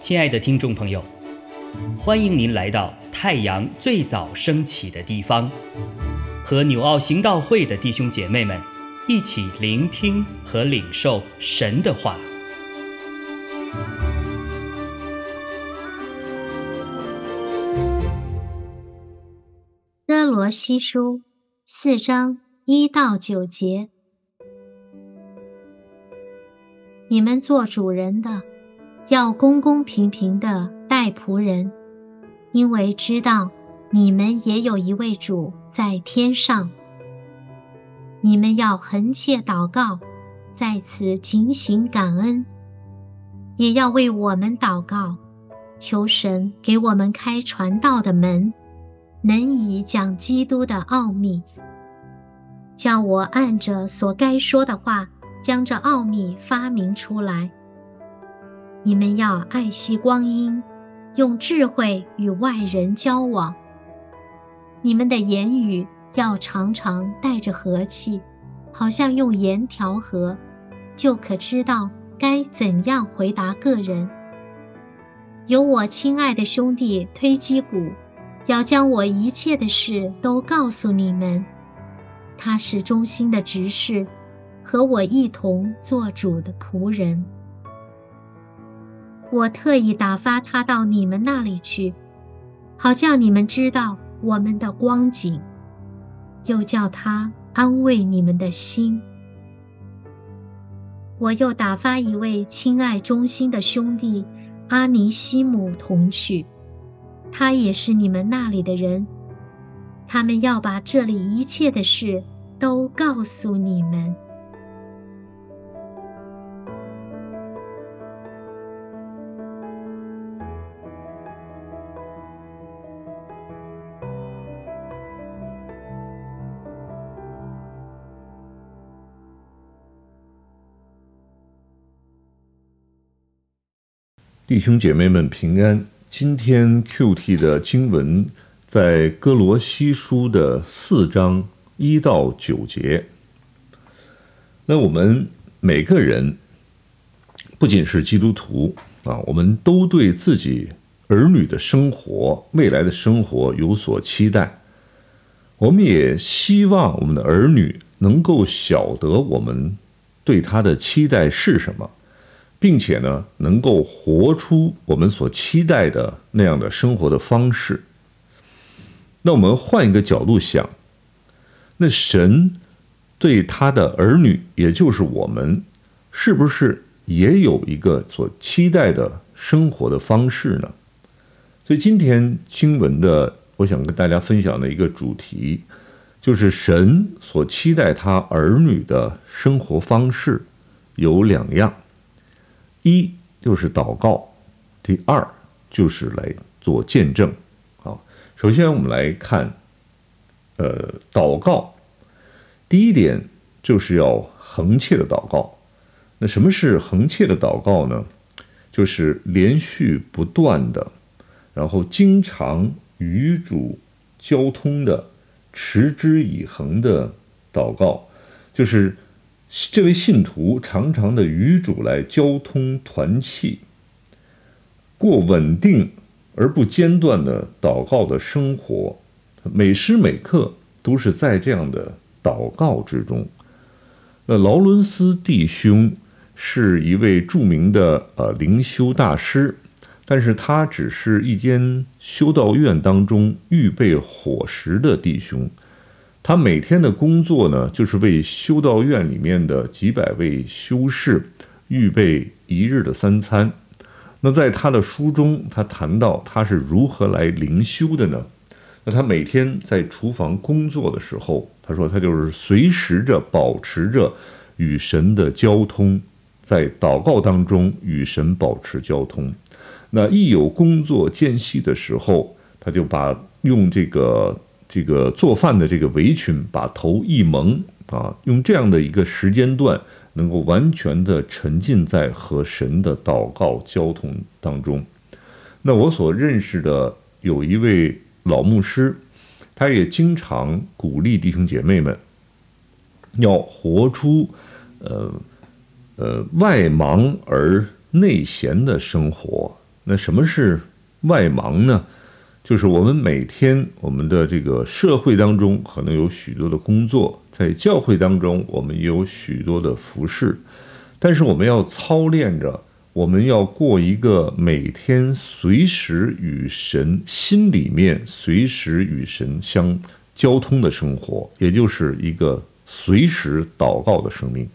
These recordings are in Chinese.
亲爱的听众朋友，欢迎您来到太阳最早升起的地方，和纽奥行道会的弟兄姐妹们一起聆听和领受神的话。哥罗西书四章一到九节，你们做主人的。要公公平平的待仆人，因为知道你们也有一位主在天上。你们要恒切祷告，在此警醒感恩，也要为我们祷告，求神给我们开传道的门，能以讲基督的奥秘，叫我按着所该说的话，将这奥秘发明出来。你们要爱惜光阴，用智慧与外人交往。你们的言语要常常带着和气，好像用盐调和，就可知道该怎样回答个人。有我亲爱的兄弟推基古，要将我一切的事都告诉你们。他是忠心的执事，和我一同做主的仆人。我特意打发他到你们那里去，好叫你们知道我们的光景，又叫他安慰你们的心。我又打发一位亲爱忠心的兄弟阿尼西姆同去，他也是你们那里的人，他们要把这里一切的事都告诉你们。弟兄姐妹们平安。今天 Q.T 的经文在哥罗西书的四章一到九节。那我们每个人不仅是基督徒啊，我们都对自己儿女的生活、未来的生活有所期待。我们也希望我们的儿女能够晓得我们对他的期待是什么。并且呢，能够活出我们所期待的那样的生活的方式。那我们换一个角度想，那神对他的儿女，也就是我们，是不是也有一个所期待的生活的方式呢？所以今天经文的，我想跟大家分享的一个主题，就是神所期待他儿女的生活方式有两样。一就是祷告，第二就是来做见证。啊，首先我们来看，呃，祷告。第一点就是要恒切的祷告。那什么是恒切的祷告呢？就是连续不断的，然后经常与主交通的、持之以恒的祷告，就是。这位信徒常常的与主来交通团契，过稳定而不间断的祷告的生活，每时每刻都是在这样的祷告之中。那劳伦斯弟兄是一位著名的呃灵修大师，但是他只是一间修道院当中预备伙食的弟兄。他每天的工作呢，就是为修道院里面的几百位修士预备一日的三餐。那在他的书中，他谈到他是如何来灵修的呢？那他每天在厨房工作的时候，他说他就是随时着保持着与神的交通，在祷告当中与神保持交通。那一有工作间隙的时候，他就把用这个。这个做饭的这个围裙，把头一蒙啊，用这样的一个时间段，能够完全的沉浸在和神的祷告交通当中。那我所认识的有一位老牧师，他也经常鼓励弟兄姐妹们，要活出呃呃，外忙而内闲的生活。那什么是外忙呢？就是我们每天我们的这个社会当中可能有许多的工作，在教会当中我们也有许多的服饰，但是我们要操练着，我们要过一个每天随时与神心里面随时与神相交通的生活，也就是一个随时祷告的生命。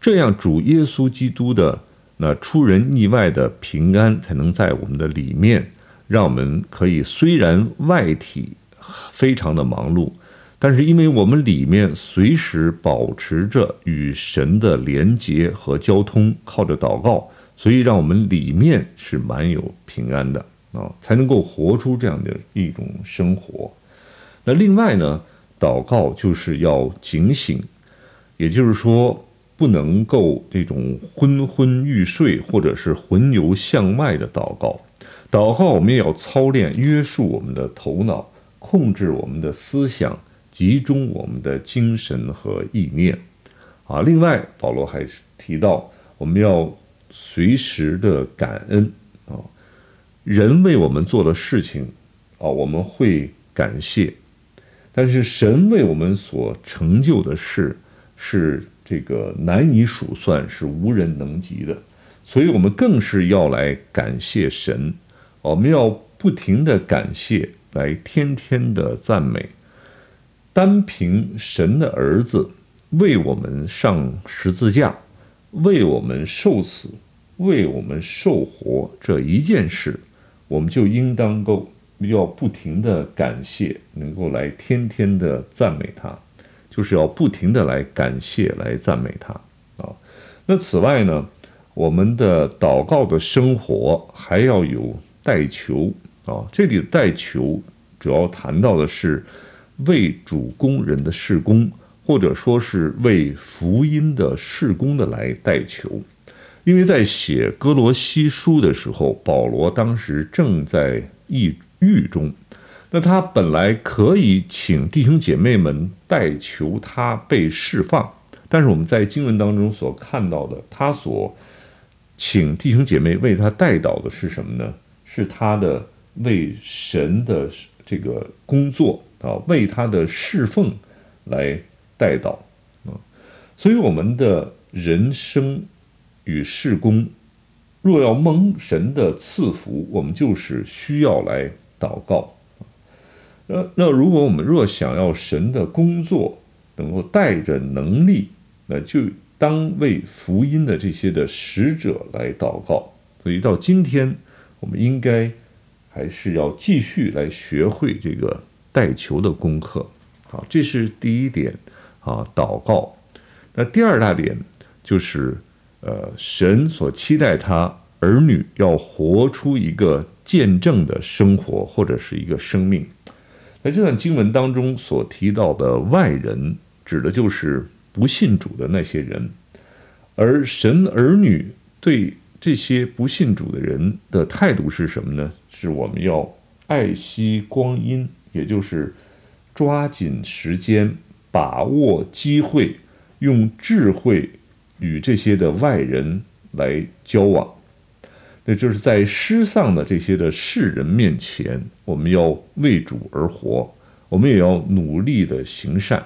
这样，主耶稣基督的那出人意外的平安才能在我们的里面。让我们可以虽然外体非常的忙碌，但是因为我们里面随时保持着与神的连接和交通，靠着祷告，所以让我们里面是蛮有平安的啊，才能够活出这样的一种生活。那另外呢，祷告就是要警醒，也就是说不能够那种昏昏欲睡或者是魂游向外的祷告。祷告，我们也要操练约束我们的头脑，控制我们的思想，集中我们的精神和意念。啊，另外，保罗还提到，我们要随时的感恩啊，人为我们做的事情啊，我们会感谢，但是神为我们所成就的事是这个难以数算，是无人能及的，所以我们更是要来感谢神。我们要不停的感谢，来天天的赞美。单凭神的儿子为我们上十字架，为我们受死，为我们受活这一件事，我们就应当够要不停的感谢，能够来天天的赞美他，就是要不停的来感谢，来赞美他啊。那此外呢，我们的祷告的生活还要有。代求啊，这里的代求主要谈到的是为主工人的事工，或者说是为福音的事工的来代求。因为在写哥罗西书的时候，保罗当时正在抑郁中，那他本来可以请弟兄姐妹们代求他被释放，但是我们在经文当中所看到的，他所请弟兄姐妹为他代祷的是什么呢？是他的为神的这个工作啊，为他的侍奉来代祷啊，所以我们的人生与事工，若要蒙神的赐福，我们就是需要来祷告那那如果我们若想要神的工作能够带着能力，那就当为福音的这些的使者来祷告。所以到今天。我们应该还是要继续来学会这个带球的功课，好，这是第一点啊，祷告。那第二大点就是，呃，神所期待他儿女要活出一个见证的生活或者是一个生命。那这段经文当中所提到的外人，指的就是不信主的那些人，而神儿女对。这些不信主的人的态度是什么呢？是我们要爱惜光阴，也就是抓紧时间，把握机会，用智慧与这些的外人来交往。那就是在失丧的这些的世人面前，我们要为主而活，我们也要努力的行善，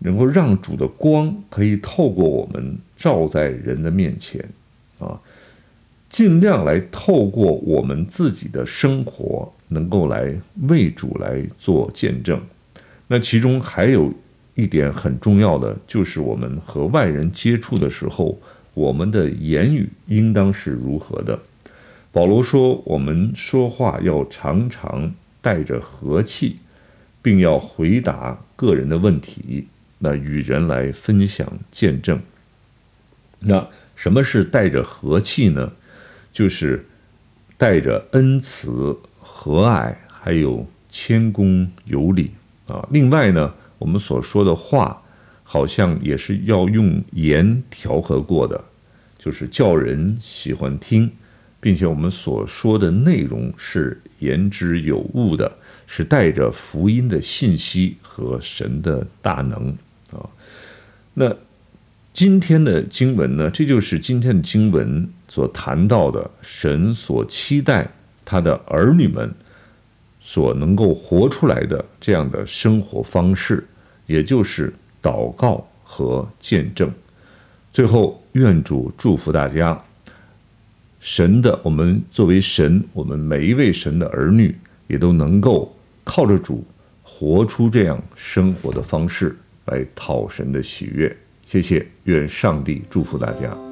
能够让主的光可以透过我们照在人的面前，啊。尽量来透过我们自己的生活，能够来为主来做见证。那其中还有一点很重要的，就是我们和外人接触的时候，我们的言语应当是如何的。保罗说，我们说话要常常带着和气，并要回答个人的问题，那与人来分享见证。那什么是带着和气呢？就是带着恩慈、和蔼，还有谦恭有礼啊。另外呢，我们所说的话，好像也是要用盐调和过的，就是叫人喜欢听，并且我们所说的内容是言之有物的，是带着福音的信息和神的大能啊。那今天的经文呢，这就是今天的经文所谈到的神所期待他的儿女们所能够活出来的这样的生活方式，也就是祷告和见证。最后，愿主祝福大家。神的，我们作为神，我们每一位神的儿女，也都能够靠着主，活出这样生活的方式来讨神的喜悦。谢谢，愿上帝祝福大家。